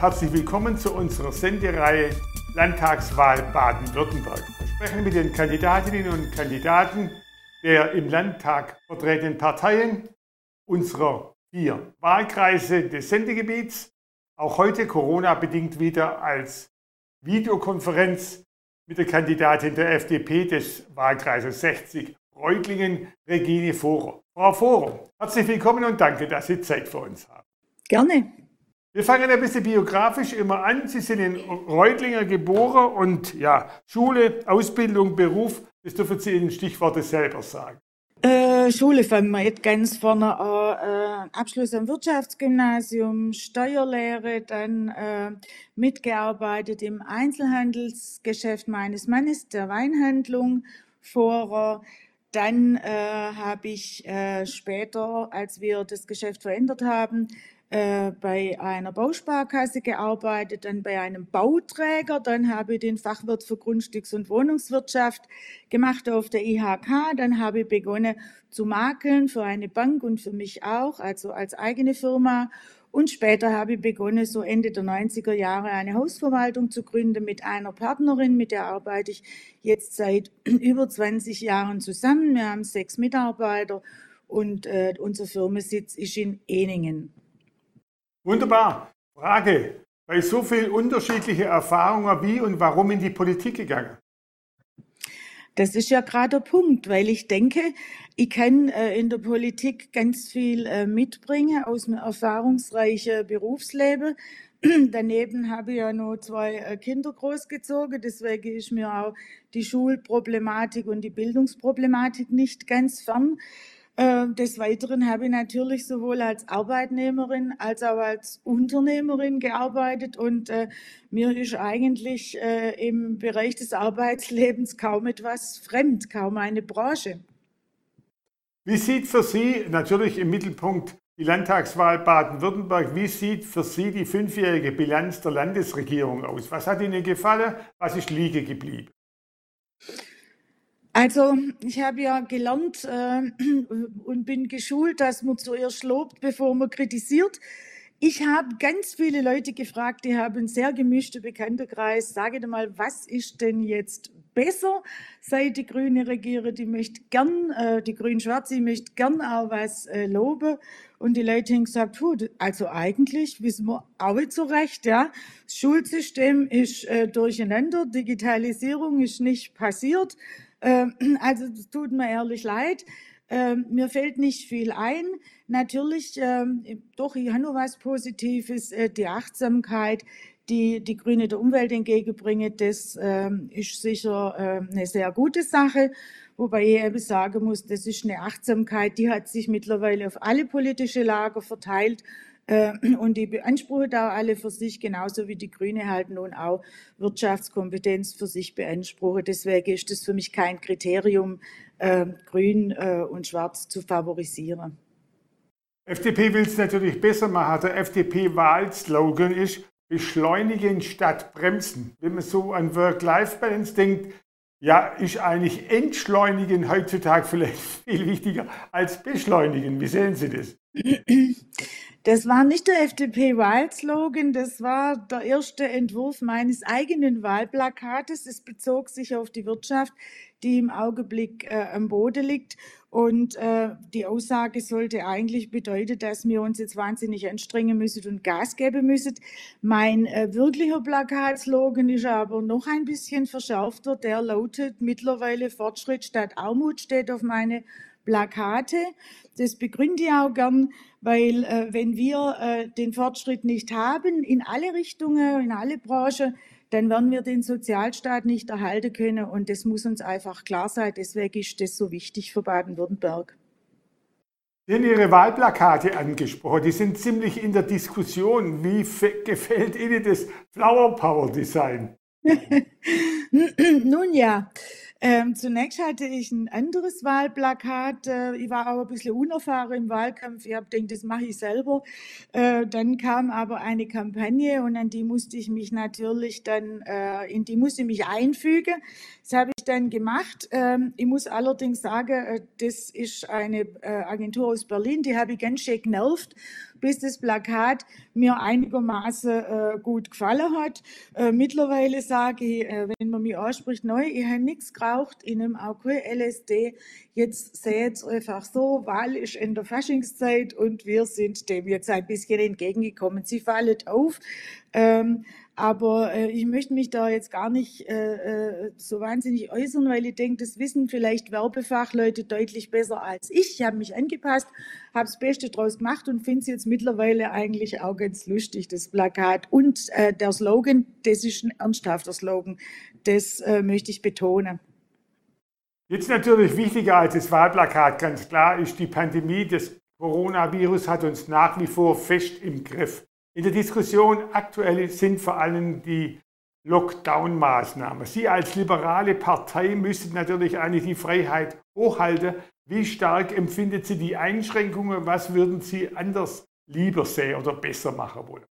Herzlich willkommen zu unserer Sendereihe Landtagswahl Baden-Württemberg. Wir sprechen mit den Kandidatinnen und Kandidaten der im Landtag vertretenen Parteien unserer vier Wahlkreise des Sendegebiets. Auch heute Corona-bedingt wieder als Videokonferenz mit der Kandidatin der FDP des Wahlkreises 60 Reutlingen, Regine Vorer. Frau Vorer, herzlich willkommen und danke, dass Sie Zeit für uns haben. Gerne. Wir fangen ein bisschen biografisch immer an. Sie sind in Reutlinger geboren und ja, Schule, Ausbildung, Beruf, das dürfen Sie in Stichworte selber sagen. Äh, Schule fangen wir jetzt ganz vorne an. Äh, Abschluss am Wirtschaftsgymnasium, Steuerlehre, dann äh, mitgearbeitet im Einzelhandelsgeschäft meines Mannes, der Weinhandlung, vorher. Dann äh, habe ich äh, später, als wir das Geschäft verändert haben, äh, bei einer Bausparkasse gearbeitet, dann bei einem Bauträger, dann habe ich den Fachwirt für Grundstücks- und Wohnungswirtschaft gemacht auf der IHK, dann habe ich begonnen zu makeln für eine Bank und für mich auch, also als eigene Firma. Und später habe ich begonnen, so Ende der 90er Jahre eine Hausverwaltung zu gründen mit einer Partnerin, mit der arbeite ich jetzt seit über 20 Jahren zusammen. Wir haben sechs Mitarbeiter und äh, unser Firmensitz ist in Eningen. Wunderbar. Frage. Bei so viel unterschiedliche Erfahrungen, wie und warum in die Politik gegangen? Das ist ja gerade der Punkt, weil ich denke, ich kann äh, in der Politik ganz viel äh, mitbringen aus einem erfahrungsreichen Berufsleben. Daneben habe ich ja noch zwei äh, Kinder großgezogen, deswegen ist mir auch die Schulproblematik und die Bildungsproblematik nicht ganz fern. Äh, des Weiteren habe ich natürlich sowohl als Arbeitnehmerin als auch als Unternehmerin gearbeitet und äh, mir ist eigentlich äh, im Bereich des Arbeitslebens kaum etwas fremd, kaum eine Branche. Wie sieht für Sie natürlich im Mittelpunkt die Landtagswahl Baden-Württemberg, wie sieht für Sie die fünfjährige Bilanz der Landesregierung aus? Was hat Ihnen gefallen? Was ist liege geblieben? Also ich habe ja gelernt äh, und bin geschult, dass man zuerst lobt, bevor man kritisiert. Ich habe ganz viele Leute gefragt, die haben einen sehr gemischten Bekanntenkreis. Sage dir mal, was ist denn jetzt besser, seit die Grüne regiert? Die möchte gern, äh, die Grün-Schwarze, möchte gern auch was äh, loben. Und die Leute haben gesagt, also eigentlich wissen wir auch nicht recht, ja. Das Schulsystem ist äh, durcheinander, Digitalisierung ist nicht passiert. Ähm, also es tut mir ehrlich leid. Ähm, mir fällt nicht viel ein. Natürlich, ähm, doch, ich habe noch was Positives, äh, die Achtsamkeit, die die Grüne der Umwelt entgegenbringen, das ist sicher eine sehr gute Sache. Wobei ich eben sagen muss, das ist eine Achtsamkeit, die hat sich mittlerweile auf alle politische Lager verteilt und die beanspruchen da alle für sich, genauso wie die Grüne halt nun auch Wirtschaftskompetenz für sich beanspruchen. Deswegen ist das für mich kein Kriterium, äh, Grün äh, und Schwarz zu favorisieren. FDP will es natürlich besser machen. Der FDP-Wahlslogan ist beschleunigen statt bremsen. Wenn man so an Work-Life-Balance denkt, ja, ist eigentlich entschleunigen heutzutage vielleicht viel wichtiger als beschleunigen. Wie sehen Sie das? Das war nicht der FDP-Wahlslogan, das war der erste Entwurf meines eigenen Wahlplakates. Es bezog sich auf die Wirtschaft, die im Augenblick äh, am Boden liegt. Und äh, die Aussage sollte eigentlich bedeuten, dass wir uns jetzt wahnsinnig anstrengen müssen und Gas geben müssen. Mein äh, wirklicher Plakatslogan ist aber noch ein bisschen verschärfter. Der lautet mittlerweile Fortschritt statt Armut steht auf meine Plakate. Das begründe ich auch gern, weil äh, wenn wir äh, den Fortschritt nicht haben, in alle Richtungen, in alle Branchen, dann werden wir den Sozialstaat nicht erhalten können. Und das muss uns einfach klar sein. Deswegen ist das so wichtig für Baden-Württemberg. Sie haben Ihre Wahlplakate angesprochen. Die sind ziemlich in der Diskussion. Wie gefällt Ihnen das Flower Power Design? Nun ja, ähm, zunächst hatte ich ein anderes Wahlplakat. Äh, ich war auch ein bisschen unerfahren im Wahlkampf. Ich habe gedacht, das mache ich selber. Äh, dann kam aber eine Kampagne und an die musste ich mich natürlich dann, äh, in die musste ich mich einfügen. Das habe ich dann gemacht. Ähm, ich muss allerdings sagen, äh, das ist eine äh, Agentur aus Berlin, die habe ich ganz schön genervt bis das Plakat mir einigermaßen äh, gut gefallen hat. Mittlerweile sage ich, wenn man mich anspricht, neu, ich habe nichts geraucht, ich nehme auch kein LSD. Jetzt seht es einfach so, Wahl ist in der Faschingszeit und wir sind dem jetzt ein bisschen entgegengekommen. Sie fallen auf. Ähm, aber äh, ich möchte mich da jetzt gar nicht äh, äh, so wahnsinnig äußern, weil ich denke, das wissen vielleicht Werbefachleute deutlich besser als ich. Ich habe mich angepasst, habe das Beste draus gemacht und finde es jetzt mittlerweile eigentlich auch ganz lustig, das Plakat. Und äh, der Slogan, das ist ein ernsthafter Slogan. Das äh, möchte ich betonen. Jetzt natürlich wichtiger als das Wahlplakat, ganz klar, ist die Pandemie. Das Coronavirus hat uns nach wie vor fest im Griff. In der Diskussion aktuell sind vor allem die Lockdown-Maßnahmen. Sie als liberale Partei müssen natürlich eigentlich die Freiheit hochhalten. Wie stark empfindet Sie die Einschränkungen? Was würden Sie anders lieber sehen oder besser machen wollen?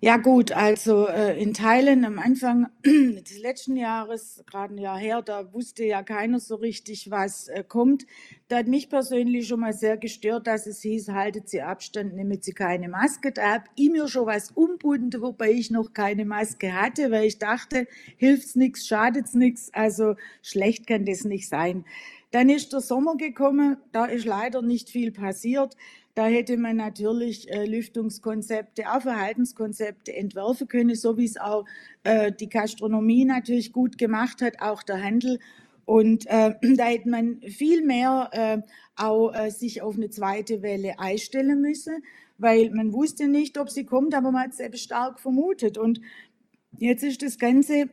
Ja gut, also äh, in Teilen am Anfang des letzten Jahres, gerade ein Jahr her, da wusste ja keiner so richtig, was äh, kommt. Da hat mich persönlich schon mal sehr gestört, dass es hieß, haltet Sie Abstand, nehmen Sie keine Maske. Da habe ich mir schon was umbunden, wobei ich noch keine Maske hatte, weil ich dachte, hilft's nichts, schadet's nichts, also schlecht kann das nicht sein. Dann ist der Sommer gekommen, da ist leider nicht viel passiert. Da hätte man natürlich äh, Lüftungskonzepte, auch Verhaltenskonzepte entwerfen können, so wie es auch äh, die Gastronomie natürlich gut gemacht hat, auch der Handel. Und äh, da hätte man viel mehr äh, auch äh, sich auf eine zweite Welle einstellen müssen, weil man wusste nicht, ob sie kommt, aber man hat es eben stark vermutet. Und jetzt ist das Ganze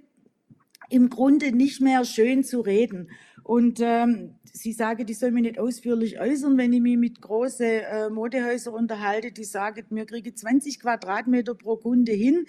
im Grunde nicht mehr schön zu reden. Und ähm, sie sagen, die soll mich nicht ausführlich äußern, wenn ich mich mit großen äh, Modehäusern unterhalte, die sagen, mir kriege 20 Quadratmeter pro Kunde hin,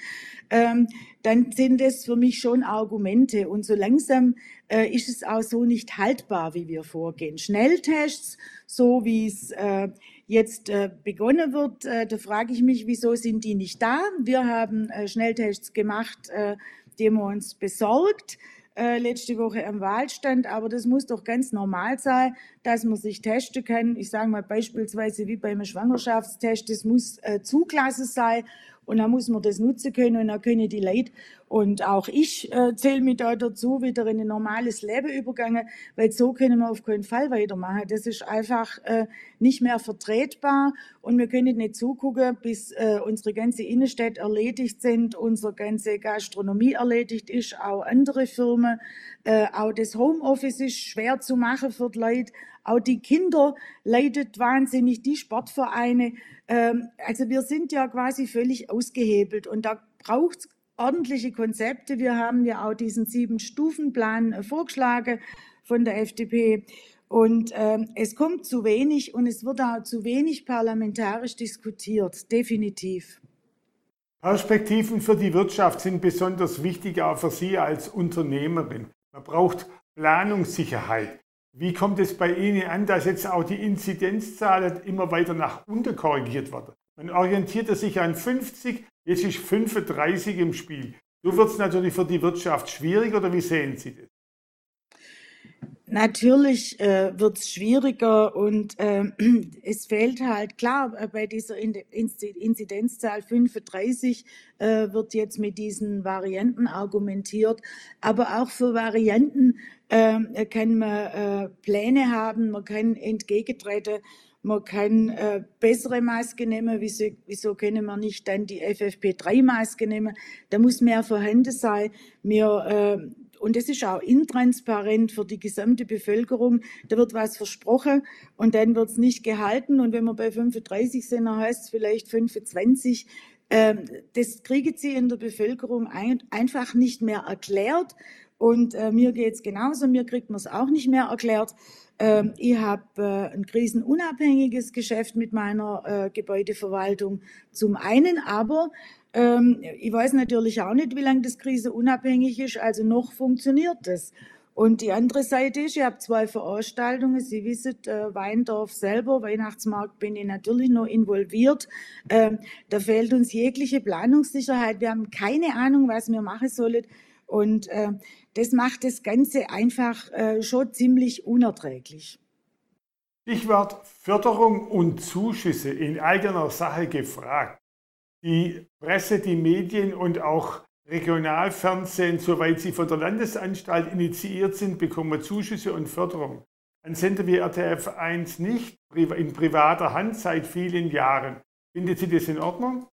ähm, dann sind das für mich schon Argumente. Und so langsam äh, ist es auch so nicht haltbar, wie wir vorgehen. Schnelltests, so wie es äh, jetzt äh, begonnen wird, äh, da frage ich mich, wieso sind die nicht da? Wir haben äh, Schnelltests gemacht, äh, die wir uns besorgt äh, letzte Woche am Wahlstand, aber das muss doch ganz normal sein, dass man sich testen kann. Ich sage mal beispielsweise wie beim Schwangerschaftstest, das muss äh, Zuglasse sein und dann muss man das nutzen können und dann können die Leute und auch ich äh, zähle mich da dazu, wieder in ein normales Leben übergangen, weil so können wir auf keinen Fall weitermachen. Das ist einfach äh, nicht mehr vertretbar und wir können nicht zugucken, bis äh, unsere ganze Innenstadt erledigt sind, unsere ganze Gastronomie erledigt ist, auch andere Firmen. Äh, auch das Homeoffice ist schwer zu machen für die Leute. Auch die Kinder leidet wahnsinnig, die Sportvereine. Ähm, also wir sind ja quasi völlig ausgehebelt und da braucht es ordentliche Konzepte. Wir haben ja auch diesen Sieben-Stufen-Plan äh, vorgeschlagen von der FDP. Und ähm, es kommt zu wenig und es wird auch zu wenig parlamentarisch diskutiert, definitiv. Perspektiven für die Wirtschaft sind besonders wichtig, auch für Sie als Unternehmerin. Man braucht Planungssicherheit. Wie kommt es bei Ihnen an, dass jetzt auch die Inzidenzzahlen immer weiter nach unten korrigiert werden? Man orientierte sich an 50, jetzt ist 35 im Spiel. So wird es natürlich für die Wirtschaft schwierig oder wie sehen Sie das? Natürlich äh, wird es schwieriger und äh, es fehlt halt, klar, äh, bei dieser Inzidenzzahl 35 äh, wird jetzt mit diesen Varianten argumentiert, aber auch für Varianten äh, kann man äh, Pläne haben, man kann entgegentreten man kann äh, bessere Maske nehmen. Wieso, wieso können wir nicht dann die FFP3-Maske nehmen? Da muss mehr vorhanden sein. Wir, äh, und das ist auch intransparent für die gesamte Bevölkerung. Da wird was versprochen und dann wird es nicht gehalten. Und wenn wir bei 35 sind, dann heißt es vielleicht 25. Ähm, das kriegen sie in der Bevölkerung ein, einfach nicht mehr erklärt. Und äh, mir geht es genauso, mir kriegt man es auch nicht mehr erklärt. Ähm, ich habe äh, ein krisenunabhängiges Geschäft mit meiner äh, Gebäudeverwaltung zum einen, aber ähm, ich weiß natürlich auch nicht, wie lange das krisenunabhängig ist, also noch funktioniert das. Und die andere Seite ist, ich habe zwei Veranstaltungen. Sie wissen, äh, Weindorf selber, Weihnachtsmarkt bin ich natürlich noch involviert. Ähm, da fehlt uns jegliche Planungssicherheit. Wir haben keine Ahnung, was wir machen sollen. Und äh, das macht das Ganze einfach äh, schon ziemlich unerträglich. Stichwort Förderung und Zuschüsse in eigener Sache gefragt. Die Presse, die Medien und auch Regionalfernsehen, soweit sie von der Landesanstalt initiiert sind, bekommen Zuschüsse und Förderung. Ein Sender wie RTF 1 nicht, in privater Hand seit vielen Jahren. Findet Sie das in Ordnung?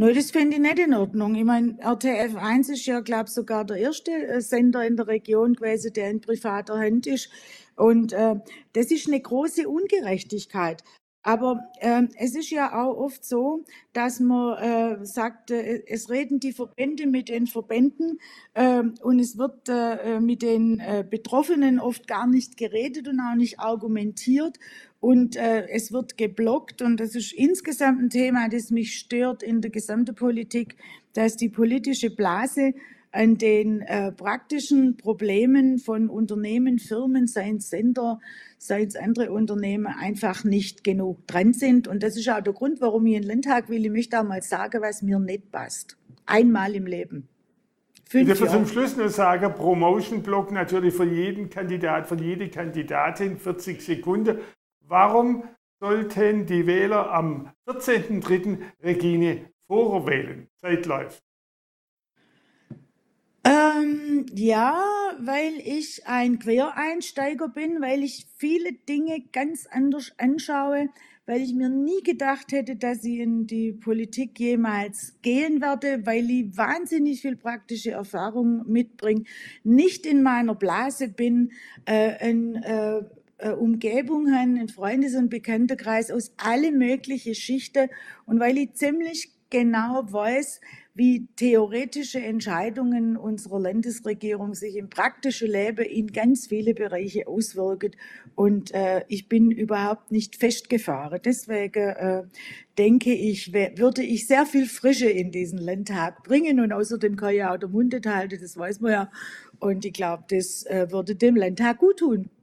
Nein, das finde ich nicht in Ordnung. Ich meine, RTF 1 ist ja, glaube ich, sogar der erste äh, Sender in der Region gewesen, der in privater Hand ist. Und äh, das ist eine große Ungerechtigkeit. Aber äh, es ist ja auch oft so, dass man äh, sagt, äh, es reden die Verbände mit den Verbänden äh, und es wird äh, mit den äh, Betroffenen oft gar nicht geredet und auch nicht argumentiert. Und äh, es wird geblockt. Und das ist insgesamt ein Thema, das mich stört in der gesamten Politik, dass die politische Blase an den äh, praktischen Problemen von Unternehmen, Firmen, seien Sender, seien andere Unternehmen, einfach nicht genug dran sind. Und das ist auch der Grund, warum ich in den Landtag will. Ich möchte auch mal sagen, was mir nicht passt. Einmal im Leben. Fünf ich darf zum Schluss nur sagen, Promotion-Block natürlich für jeden Kandidat, für jede Kandidatin 40 Sekunden. Warum sollten die Wähler am 14.03. Regine Vorer wählen? Zeit läuft. Ähm, ja, weil ich ein Quereinsteiger bin, weil ich viele Dinge ganz anders anschaue, weil ich mir nie gedacht hätte, dass ich in die Politik jemals gehen werde, weil ich wahnsinnig viel praktische Erfahrung mitbringe, nicht in meiner Blase bin, äh, ein äh, äh, Umgebung haben, ein Freundes- und Bekanntenkreis aus alle möglichen Schichten und weil ich ziemlich genau weiß, wie theoretische Entscheidungen unserer Landesregierung sich im praktischen Leben in ganz viele Bereiche auswirken. Und äh, ich bin überhaupt nicht festgefahren. Deswegen äh, denke ich, würde ich sehr viel Frische in diesen Landtag bringen. Und außerdem kann ja auch der Mund halten, das weiß man ja. Und ich glaube, das äh, würde dem Landtag gut tun.